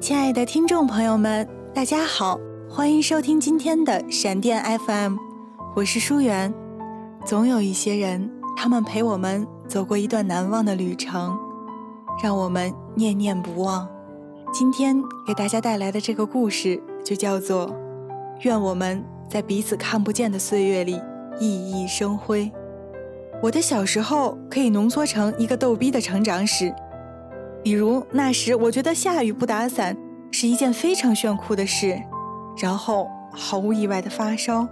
亲爱的听众朋友们，大家好，欢迎收听今天的闪电 FM，我是舒媛。总有一些人，他们陪我们走过一段难忘的旅程，让我们念念不忘。今天给大家带来的这个故事，就叫做《愿我们在彼此看不见的岁月里熠熠生辉》。我的小时候可以浓缩成一个逗逼的成长史。比如那时，我觉得下雨不打伞是一件非常炫酷的事，然后毫无意外的发烧。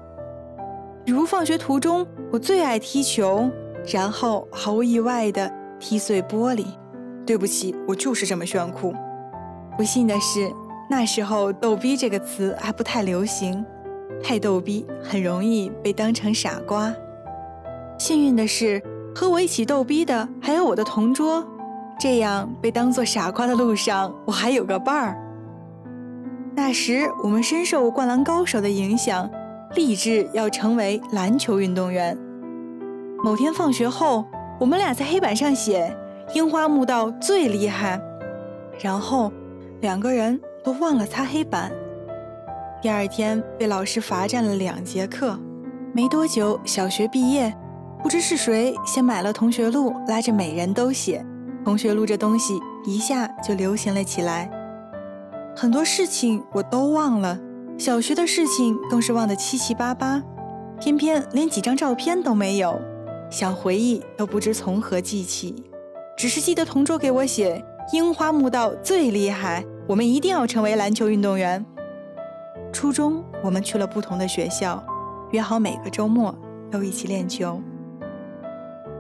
比如放学途中，我最爱踢球，然后毫无意外的踢碎玻璃。对不起，我就是这么炫酷。不幸的是，那时候“逗逼”这个词还不太流行，太逗逼很容易被当成傻瓜。幸运的是，和我一起逗逼的还有我的同桌。这样被当作傻瓜的路上，我还有个伴儿。那时我们深受《灌篮高手》的影响，立志要成为篮球运动员。某天放学后，我们俩在黑板上写“樱花木道最厉害”，然后两个人都忘了擦黑板。第二天被老师罚站了两节课。没多久，小学毕业，不知是谁先买了同学录，拉着每人都写。同学录这东西一下就流行了起来，很多事情我都忘了，小学的事情更是忘得七七八八，偏偏连几张照片都没有，想回忆都不知从何记起，只是记得同桌给我写“樱花木道最厉害，我们一定要成为篮球运动员”。初中我们去了不同的学校，约好每个周末都一起练球。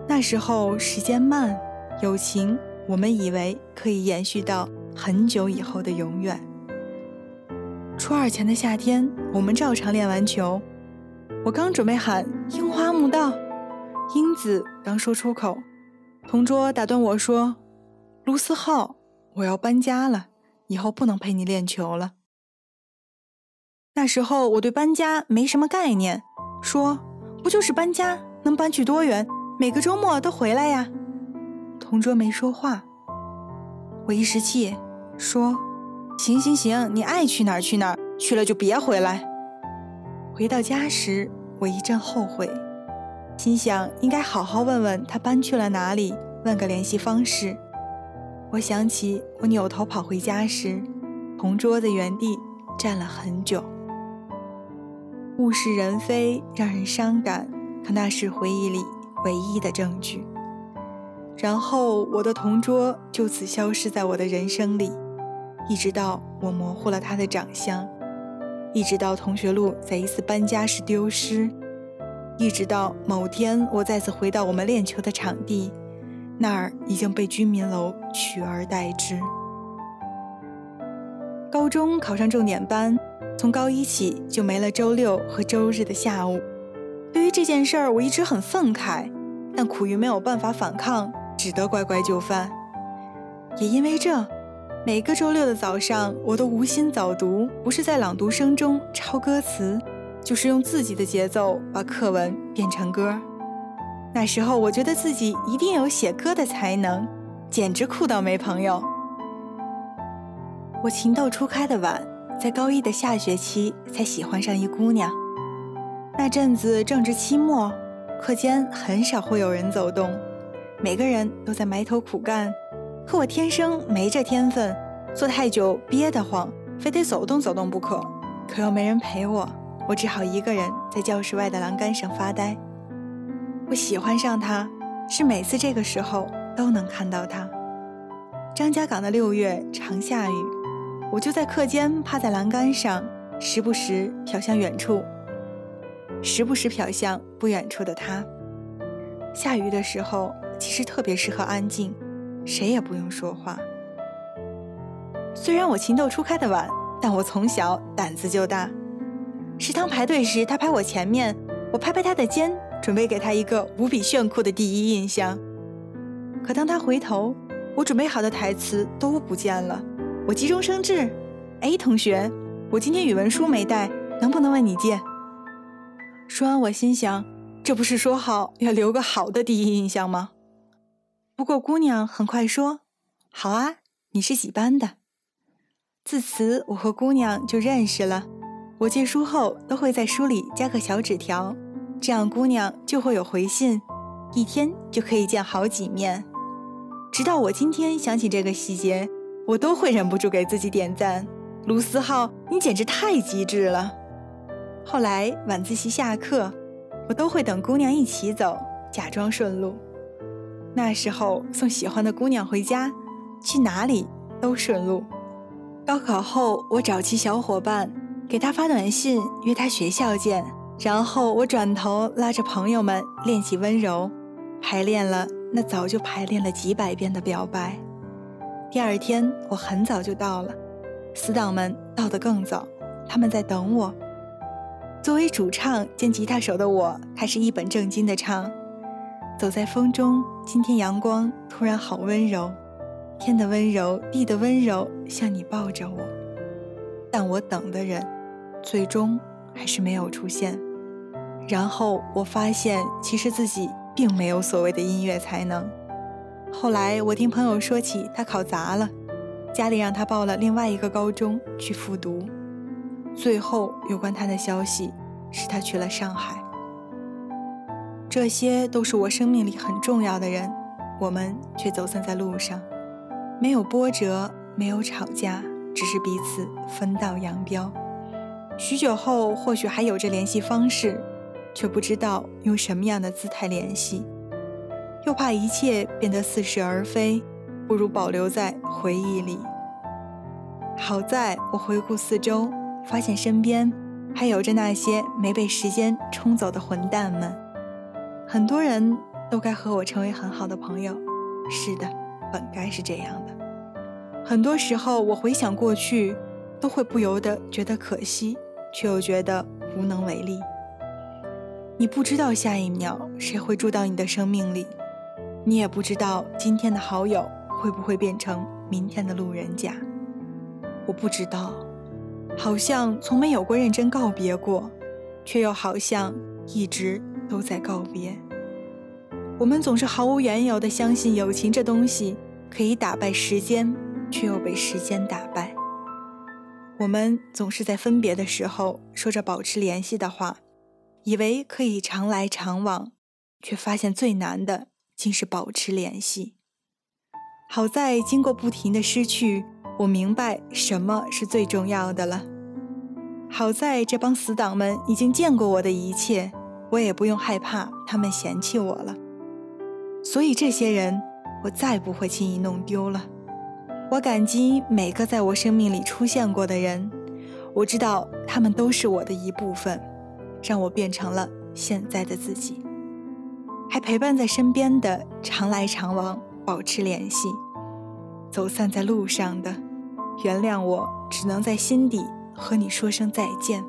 那时候时间慢。友情，我们以为可以延续到很久以后的永远。初二前的夏天，我们照常练完球。我刚准备喊“樱花木道”，英子刚说出口，同桌打断我说：“卢思浩，我要搬家了，以后不能陪你练球了。”那时候我对搬家没什么概念，说：“不就是搬家，能搬去多远？每个周末都回来呀。”同桌没说话，我一时气，说：“行行行，你爱去哪儿去哪儿，去了就别回来。”回到家时，我一阵后悔，心想应该好好问问他搬去了哪里，问个联系方式。我想起我扭头跑回家时，同桌在原地站了很久。物是人非，让人伤感，可那是回忆里唯一的证据。然后我的同桌就此消失在我的人生里，一直到我模糊了他的长相，一直到同学录在一次搬家时丢失，一直到某天我再次回到我们练球的场地，那儿已经被居民楼取而代之。高中考上重点班，从高一起就没了周六和周日的下午。对于这件事儿，我一直很愤慨，但苦于没有办法反抗。只得乖乖就范。也因为这，每个周六的早上，我都无心早读，不是在朗读声中抄歌词，就是用自己的节奏把课文变成歌。那时候，我觉得自己一定有写歌的才能，简直酷到没朋友。我情窦初开的晚，在高一的下学期才喜欢上一姑娘。那阵子正值期末，课间很少会有人走动。每个人都在埋头苦干，可我天生没这天分，坐太久憋得慌，非得走动走动不可。可又没人陪我，我只好一个人在教室外的栏杆上发呆。我喜欢上他，是每次这个时候都能看到他。张家港的六月常下雨，我就在课间趴在栏杆上，时不时瞟向远处，时不时瞟向不远处的他。下雨的时候。其实特别适合安静，谁也不用说话。虽然我情窦初开的晚，但我从小胆子就大。食堂排队时，他排我前面，我拍拍他的肩，准备给他一个无比炫酷的第一印象。可当他回头，我准备好的台词都不见了。我急中生智：“哎，同学，我今天语文书没带，能不能问你借？”说完，我心想：这不是说好要留个好的第一印象吗？不过，姑娘很快说：“好啊，你是几班的？”自此我和姑娘就认识了。我借书后都会在书里加个小纸条，这样姑娘就会有回信，一天就可以见好几面。直到我今天想起这个细节，我都会忍不住给自己点赞。卢思浩，你简直太机智了。后来晚自习下课，我都会等姑娘一起走，假装顺路。那时候送喜欢的姑娘回家，去哪里都顺路。高考后，我找齐小伙伴，给他发短信约他学校见，然后我转头拉着朋友们练习温柔，排练了那早就排练了几百遍的表白。第二天我很早就到了，死党们到得更早，他们在等我。作为主唱兼吉他手的我，开始一本正经地唱：“走在风中，今天阳光突然好温柔。”天的温柔，地的温柔，像你抱着我。但我等的人，最终还是没有出现。然后我发现，其实自己并没有所谓的音乐才能。后来我听朋友说起，他考砸了，家里让他报了另外一个高中去复读。最后有关他的消息是他去了上海。这些都是我生命里很重要的人，我们却走散在路上。没有波折，没有吵架，只是彼此分道扬镳。许久后，或许还有着联系方式，却不知道用什么样的姿态联系，又怕一切变得似是而非，不如保留在回忆里。好在我回顾四周，发现身边还有着那些没被时间冲走的混蛋们。很多人都该和我成为很好的朋友。是的。本该是这样的。很多时候，我回想过去，都会不由得觉得可惜，却又觉得无能为力。你不知道下一秒谁会住到你的生命里，你也不知道今天的好友会不会变成明天的路人甲。我不知道，好像从没有过认真告别过，却又好像一直都在告别。我们总是毫无缘由地相信友情这东西可以打败时间，却又被时间打败。我们总是在分别的时候说着保持联系的话，以为可以常来常往，却发现最难的竟是保持联系。好在经过不停的失去，我明白什么是最重要的了。好在这帮死党们已经见过我的一切，我也不用害怕他们嫌弃我了。所以这些人，我再不会轻易弄丢了。我感激每个在我生命里出现过的人，我知道他们都是我的一部分，让我变成了现在的自己。还陪伴在身边的，常来常往，保持联系；走散在路上的，原谅我，只能在心底和你说声再见。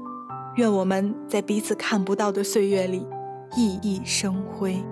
愿我们在彼此看不到的岁月里，熠熠生辉。